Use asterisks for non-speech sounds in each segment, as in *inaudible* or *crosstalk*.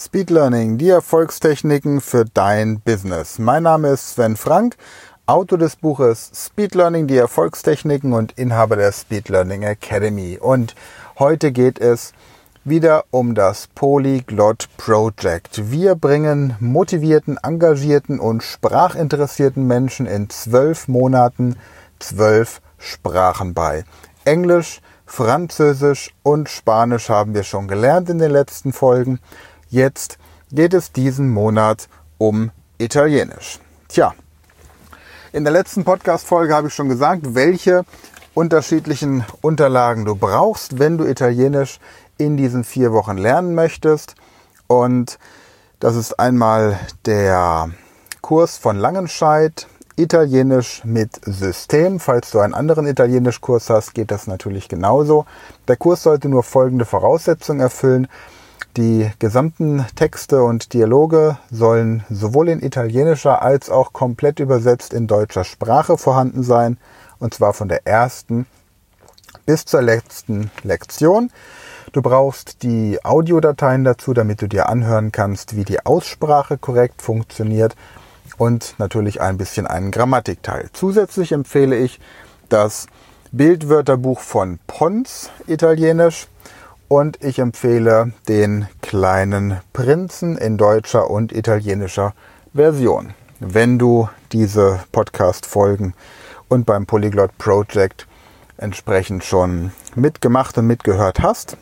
Speed Learning, die Erfolgstechniken für dein Business. Mein Name ist Sven Frank, Autor des Buches Speed Learning, die Erfolgstechniken und Inhaber der Speed Learning Academy. Und heute geht es wieder um das Polyglot Project. Wir bringen motivierten, engagierten und sprachinteressierten Menschen in zwölf Monaten zwölf Sprachen bei. Englisch, Französisch und Spanisch haben wir schon gelernt in den letzten Folgen. Jetzt geht es diesen Monat um Italienisch. Tja, in der letzten Podcast-Folge habe ich schon gesagt, welche unterschiedlichen Unterlagen du brauchst, wenn du Italienisch in diesen vier Wochen lernen möchtest. Und das ist einmal der Kurs von Langenscheid, Italienisch mit System. Falls du einen anderen Italienischkurs hast, geht das natürlich genauso. Der Kurs sollte nur folgende Voraussetzungen erfüllen. Die gesamten Texte und Dialoge sollen sowohl in italienischer als auch komplett übersetzt in deutscher Sprache vorhanden sein, und zwar von der ersten bis zur letzten Lektion. Du brauchst die Audiodateien dazu, damit du dir anhören kannst, wie die Aussprache korrekt funktioniert und natürlich ein bisschen einen Grammatikteil. Zusätzlich empfehle ich das Bildwörterbuch von Pons Italienisch und ich empfehle den kleinen Prinzen in deutscher und italienischer Version. Wenn du diese Podcast-Folgen und beim Polyglot Project entsprechend schon mitgemacht und mitgehört hast,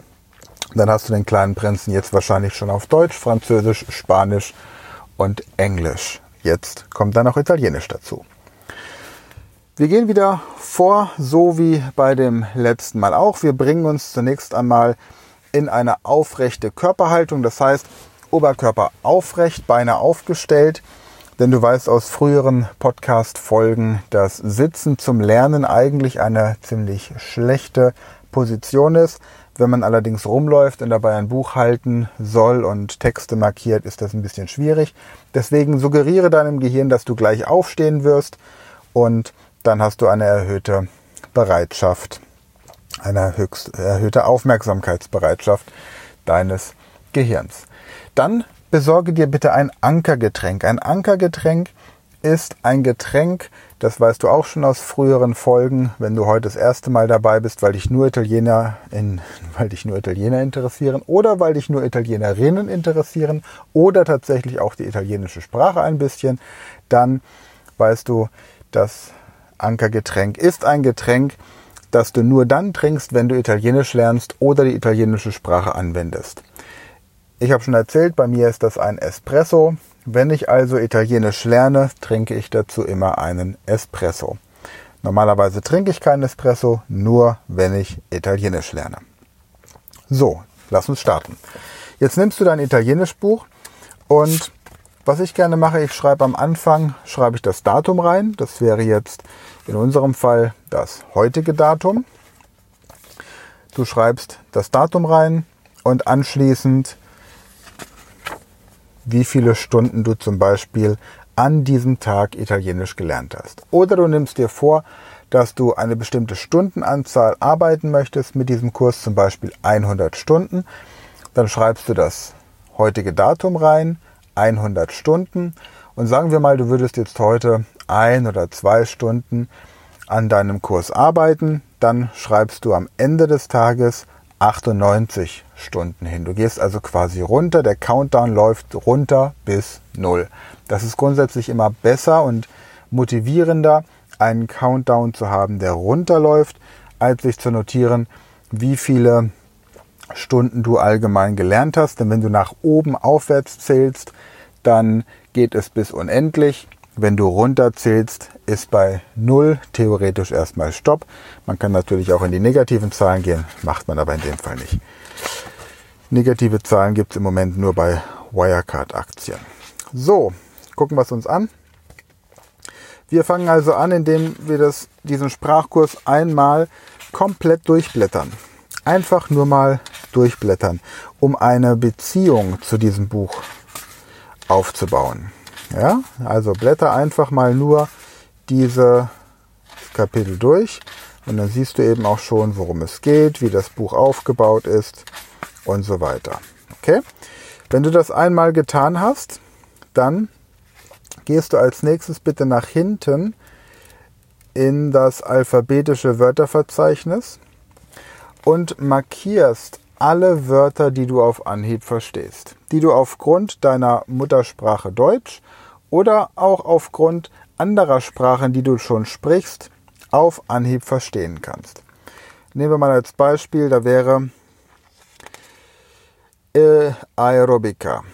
dann hast du den kleinen Prinzen jetzt wahrscheinlich schon auf Deutsch, Französisch, Spanisch und Englisch. Jetzt kommt dann noch Italienisch dazu. Wir gehen wieder vor, so wie bei dem letzten Mal auch. Wir bringen uns zunächst einmal in eine aufrechte Körperhaltung, das heißt Oberkörper aufrecht, Beine aufgestellt. Denn du weißt aus früheren Podcast-Folgen, dass Sitzen zum Lernen eigentlich eine ziemlich schlechte Position ist. Wenn man allerdings rumläuft und dabei ein Buch halten soll und Texte markiert, ist das ein bisschen schwierig. Deswegen suggeriere deinem Gehirn, dass du gleich aufstehen wirst und dann hast du eine erhöhte Bereitschaft, eine höchst erhöhte Aufmerksamkeitsbereitschaft deines Gehirns. Dann besorge dir bitte ein Ankergetränk. Ein Ankergetränk ist ein Getränk, das weißt du auch schon aus früheren Folgen, wenn du heute das erste Mal dabei bist, weil dich nur Italiener in, *laughs* weil dich nur Italiener interessieren oder weil dich nur Italienerinnen interessieren oder tatsächlich auch die italienische Sprache ein bisschen, dann weißt du, dass Ankergetränk ist ein Getränk, das du nur dann trinkst, wenn du Italienisch lernst oder die italienische Sprache anwendest. Ich habe schon erzählt, bei mir ist das ein Espresso. Wenn ich also Italienisch lerne, trinke ich dazu immer einen Espresso. Normalerweise trinke ich keinen Espresso, nur wenn ich Italienisch lerne. So, lass uns starten. Jetzt nimmst du dein Italienischbuch und was ich gerne mache, ich schreibe am Anfang, schreibe ich das Datum rein. Das wäre jetzt in unserem Fall das heutige Datum. Du schreibst das Datum rein und anschließend, wie viele Stunden du zum Beispiel an diesem Tag Italienisch gelernt hast. Oder du nimmst dir vor, dass du eine bestimmte Stundenanzahl arbeiten möchtest mit diesem Kurs, zum Beispiel 100 Stunden. Dann schreibst du das heutige Datum rein 100 Stunden. Und sagen wir mal, du würdest jetzt heute ein oder zwei Stunden an deinem Kurs arbeiten, dann schreibst du am Ende des Tages 98 Stunden hin. Du gehst also quasi runter, der Countdown läuft runter bis null. Das ist grundsätzlich immer besser und motivierender, einen Countdown zu haben, der runterläuft, als sich zu notieren, wie viele Stunden du allgemein gelernt hast. Denn wenn du nach oben aufwärts zählst, dann geht es bis unendlich. Wenn du runterzählst, ist bei 0 theoretisch erstmal Stopp. Man kann natürlich auch in die negativen Zahlen gehen, macht man aber in dem Fall nicht. Negative Zahlen gibt es im Moment nur bei Wirecard-Aktien. So, gucken wir es uns an. Wir fangen also an, indem wir das, diesen Sprachkurs einmal komplett durchblättern. Einfach nur mal durchblättern, um eine Beziehung zu diesem Buch aufzubauen. Ja, also blätter einfach mal nur diese Kapitel durch und dann siehst du eben auch schon, worum es geht, wie das Buch aufgebaut ist und so weiter. Okay? Wenn du das einmal getan hast, dann gehst du als nächstes bitte nach hinten in das alphabetische Wörterverzeichnis und markierst alle Wörter, die du auf Anhieb verstehst, die du aufgrund deiner Muttersprache Deutsch oder auch aufgrund anderer Sprachen, die du schon sprichst, auf Anhieb verstehen kannst. Nehmen wir mal als Beispiel, da wäre äh, Aerobica,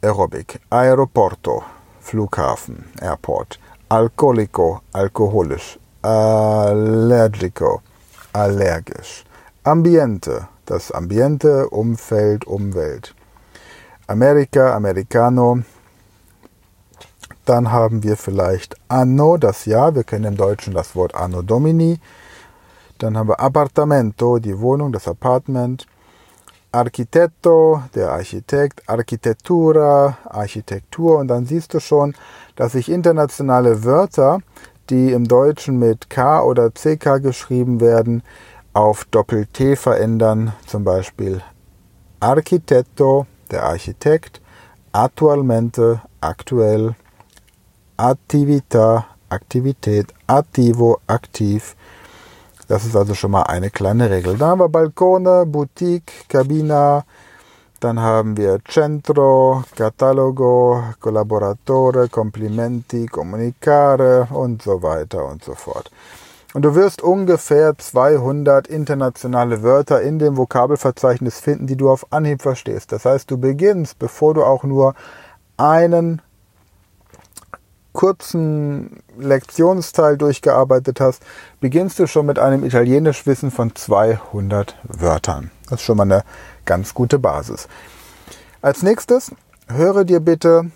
Aerobic, Aeroporto, Flughafen, Airport, Alkoholico, alkoholisch, Allergico, allergisch, Ambiente, das Ambiente, Umfeld, Umwelt, Amerika, Americano, dann haben wir vielleicht Anno, das Jahr, wir kennen im Deutschen das Wort Anno Domini, dann haben wir Appartamento, die Wohnung, das Apartment, Architetto, der Architekt, Architettura, Architektur. Und dann siehst du schon, dass sich internationale Wörter, die im Deutschen mit K oder CK geschrieben werden, auf Doppel-T verändern, zum Beispiel Architetto, der Architekt, attualmente, aktuell, attività, Aktivität, attivo, aktiv, das ist also schon mal eine kleine Regel. Dann haben wir Balkone, Boutique, Cabina. Dann haben wir Centro, Catalogo, Collaboratore, Complimenti, Comunicare und so weiter und so fort. Und du wirst ungefähr 200 internationale Wörter in dem Vokabelverzeichnis finden, die du auf Anhieb verstehst. Das heißt, du beginnst, bevor du auch nur einen kurzen Lektionsteil durchgearbeitet hast, beginnst du schon mit einem Italienischwissen von 200 Wörtern. Das ist schon mal eine ganz gute Basis. Als nächstes höre dir bitte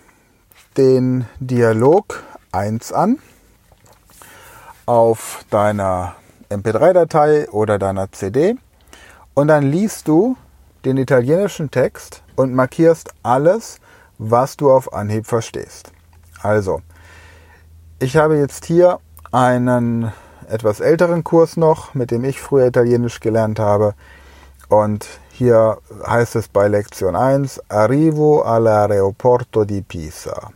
den Dialog 1 an auf deiner MP3-Datei oder deiner CD und dann liest du den italienischen Text und markierst alles, was du auf Anhieb verstehst. Also, ich habe jetzt hier einen etwas älteren Kurs noch, mit dem ich früher Italienisch gelernt habe. Und hier heißt es bei Lektion 1, Arrivo all'aeroporto di Pisa.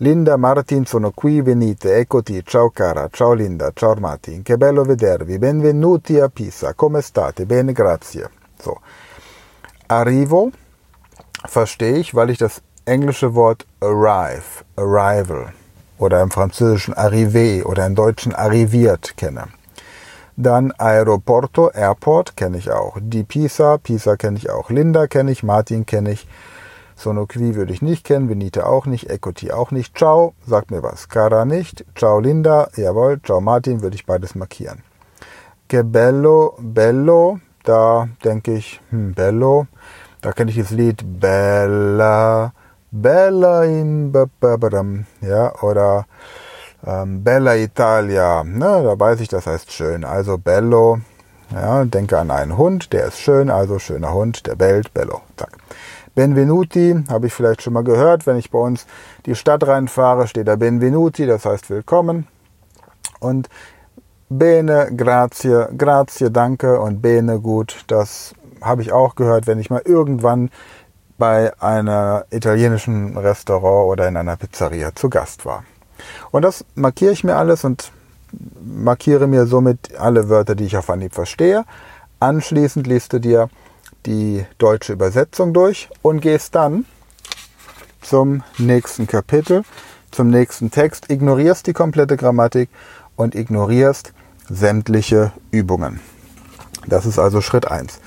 Linda Martin sono qui, venite, eccoti, ciao cara, ciao Linda, ciao Martin, che bello vedervi, benvenuti a Pisa, come state? Bene, grazie. So. Arrivo verstehe ich, weil ich das englische Wort arrive, arrival, oder im Französischen arrivé oder im Deutschen arriviert kenne. Dann Aeroporto, Airport kenne ich auch. Die Pisa, Pisa kenne ich auch. Linda kenne ich, Martin kenne ich. Sono qui würde ich nicht kennen, Venite auch nicht, Equity auch nicht. Ciao, sagt mir was. Cara nicht. Ciao Linda, jawohl. Ciao Martin würde ich beides markieren. Che bello, da denke ich, hm, bello. Da kenne ich das Lied Bella, Bella in ja, oder ähm, Bella Italia, ne, da weiß ich, das heißt schön. Also Bello, ja, denke an einen Hund, der ist schön, also schöner Hund, der bellt, Bello, zack. Benvenuti, habe ich vielleicht schon mal gehört, wenn ich bei uns die Stadt reinfahre, steht da Benvenuti, das heißt willkommen. Und Bene, grazie, grazie, danke und Bene, gut, das habe ich auch gehört, wenn ich mal irgendwann bei einer italienischen Restaurant oder in einer Pizzeria zu Gast war. Und das markiere ich mir alles und markiere mir somit alle Wörter, die ich auf Anhieb verstehe. Anschließend liest du dir die deutsche Übersetzung durch und gehst dann zum nächsten Kapitel, zum nächsten Text, ignorierst die komplette Grammatik und ignorierst sämtliche Übungen. Das ist also Schritt 1.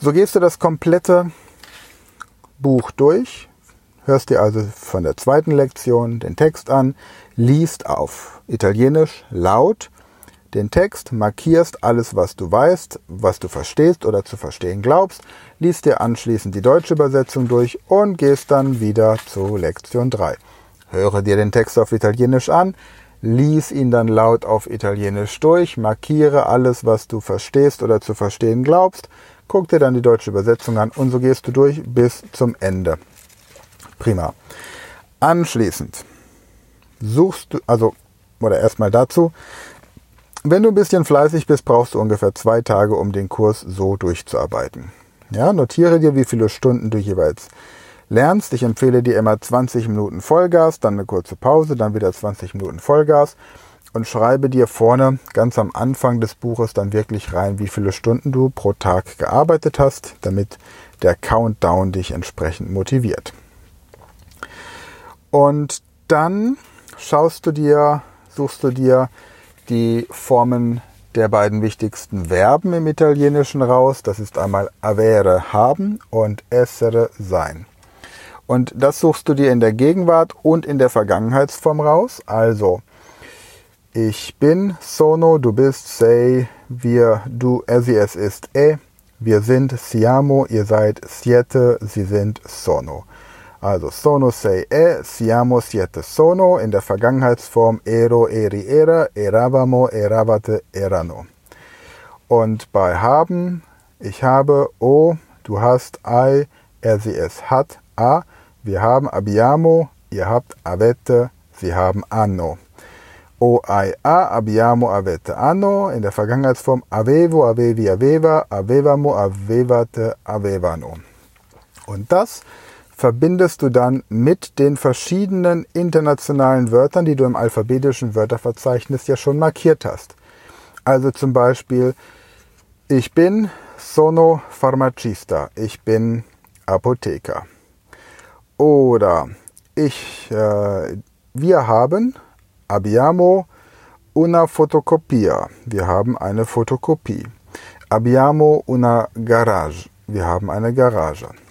So gehst du das komplette Buch durch, hörst dir also von der zweiten Lektion den Text an, liest auf Italienisch laut den Text, markierst alles, was du weißt, was du verstehst oder zu verstehen glaubst, liest dir anschließend die deutsche Übersetzung durch und gehst dann wieder zu Lektion 3. Höre dir den Text auf Italienisch an, lies ihn dann laut auf Italienisch durch, markiere alles, was du verstehst oder zu verstehen glaubst, Guck dir dann die deutsche Übersetzung an und so gehst du durch bis zum Ende. Prima. Anschließend suchst du, also, oder erstmal dazu, wenn du ein bisschen fleißig bist, brauchst du ungefähr zwei Tage, um den Kurs so durchzuarbeiten. Ja, notiere dir, wie viele Stunden du jeweils lernst. Ich empfehle dir immer 20 Minuten Vollgas, dann eine kurze Pause, dann wieder 20 Minuten Vollgas und schreibe dir vorne ganz am Anfang des Buches dann wirklich rein, wie viele Stunden du pro Tag gearbeitet hast, damit der Countdown dich entsprechend motiviert. Und dann schaust du dir, suchst du dir die Formen der beiden wichtigsten Verben im Italienischen raus. Das ist einmal avere haben und essere sein. Und das suchst du dir in der Gegenwart und in der Vergangenheitsform raus. Also ich bin, sono, du bist, sei, wir, du, er, sie, es ist, e. Wir sind, siamo, ihr seid, siete, sie sind, sono. Also sono, sei, e, siamo, siete, sono. In der Vergangenheitsform ero, eri, era, eravamo, eravate, erano. Und bei haben, ich habe, o, du hast, ei, er, sie, es hat, a. Wir haben abbiamo, ihr habt, avete, sie haben, anno. O ai a abbiamo avete anno in der Vergangenheitsform avevo, avevi, aveva, avevamo, avevate, avevano. Und das verbindest du dann mit den verschiedenen internationalen Wörtern, die du im alphabetischen Wörterverzeichnis ja schon markiert hast. Also zum Beispiel, ich bin sono farmacista, ich bin Apotheker. Oder ich, äh, wir haben Abbiamo una fotocopia. Wir haben eine Fotokopie. Abbiamo una garage. Wir haben eine Garage.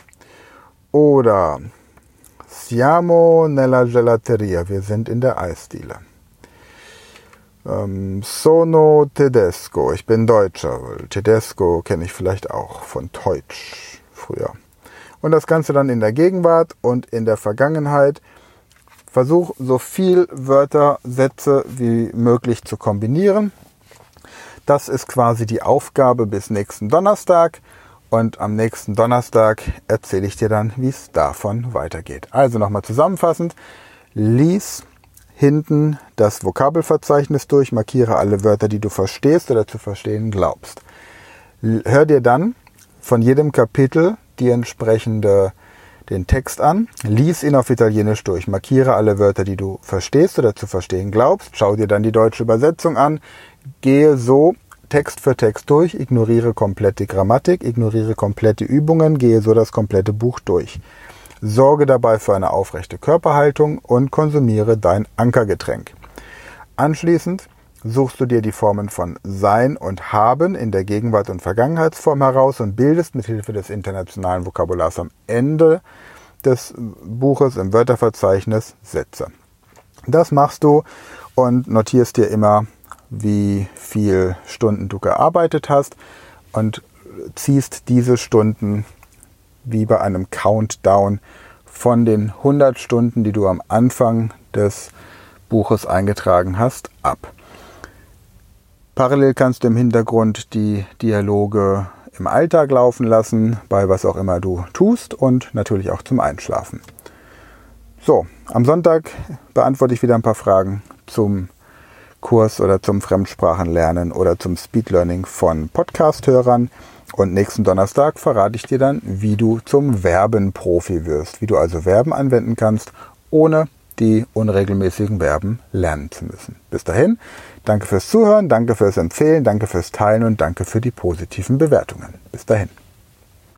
Oder siamo nella gelateria. Wir sind in der Eisdiele. Ähm, sono tedesco. Ich bin Deutscher. Tedesco kenne ich vielleicht auch von Deutsch früher. Und das Ganze dann in der Gegenwart und in der Vergangenheit Versuch so viel Wörter, Sätze wie möglich zu kombinieren. Das ist quasi die Aufgabe bis nächsten Donnerstag. Und am nächsten Donnerstag erzähle ich dir dann, wie es davon weitergeht. Also nochmal zusammenfassend. Lies hinten das Vokabelverzeichnis durch, markiere alle Wörter, die du verstehst oder zu verstehen glaubst. Hör dir dann von jedem Kapitel die entsprechende den Text an, lies ihn auf Italienisch durch, markiere alle Wörter, die du verstehst oder zu verstehen glaubst, schau dir dann die deutsche Übersetzung an, gehe so Text für Text durch, ignoriere komplett die Grammatik, ignoriere komplette Übungen, gehe so das komplette Buch durch. Sorge dabei für eine aufrechte Körperhaltung und konsumiere dein Ankergetränk. Anschließend suchst du dir die Formen von Sein und Haben in der Gegenwart- und Vergangenheitsform heraus und bildest mit Hilfe des internationalen Vokabulars am Ende des Buches im Wörterverzeichnis Sätze. Das machst du und notierst dir immer, wie viel Stunden du gearbeitet hast und ziehst diese Stunden wie bei einem Countdown von den 100 Stunden, die du am Anfang des Buches eingetragen hast, ab. Parallel kannst du im Hintergrund die Dialoge im Alltag laufen lassen, bei was auch immer du tust und natürlich auch zum Einschlafen. So, am Sonntag beantworte ich wieder ein paar Fragen zum Kurs oder zum Fremdsprachenlernen oder zum Speedlearning von Podcast-Hörern. Und nächsten Donnerstag verrate ich dir dann, wie du zum Verbenprofi wirst, wie du also Verben anwenden kannst, ohne die unregelmäßigen Verben lernen zu müssen. Bis dahin, danke fürs Zuhören, danke fürs Empfehlen, danke fürs Teilen und danke für die positiven Bewertungen. Bis dahin.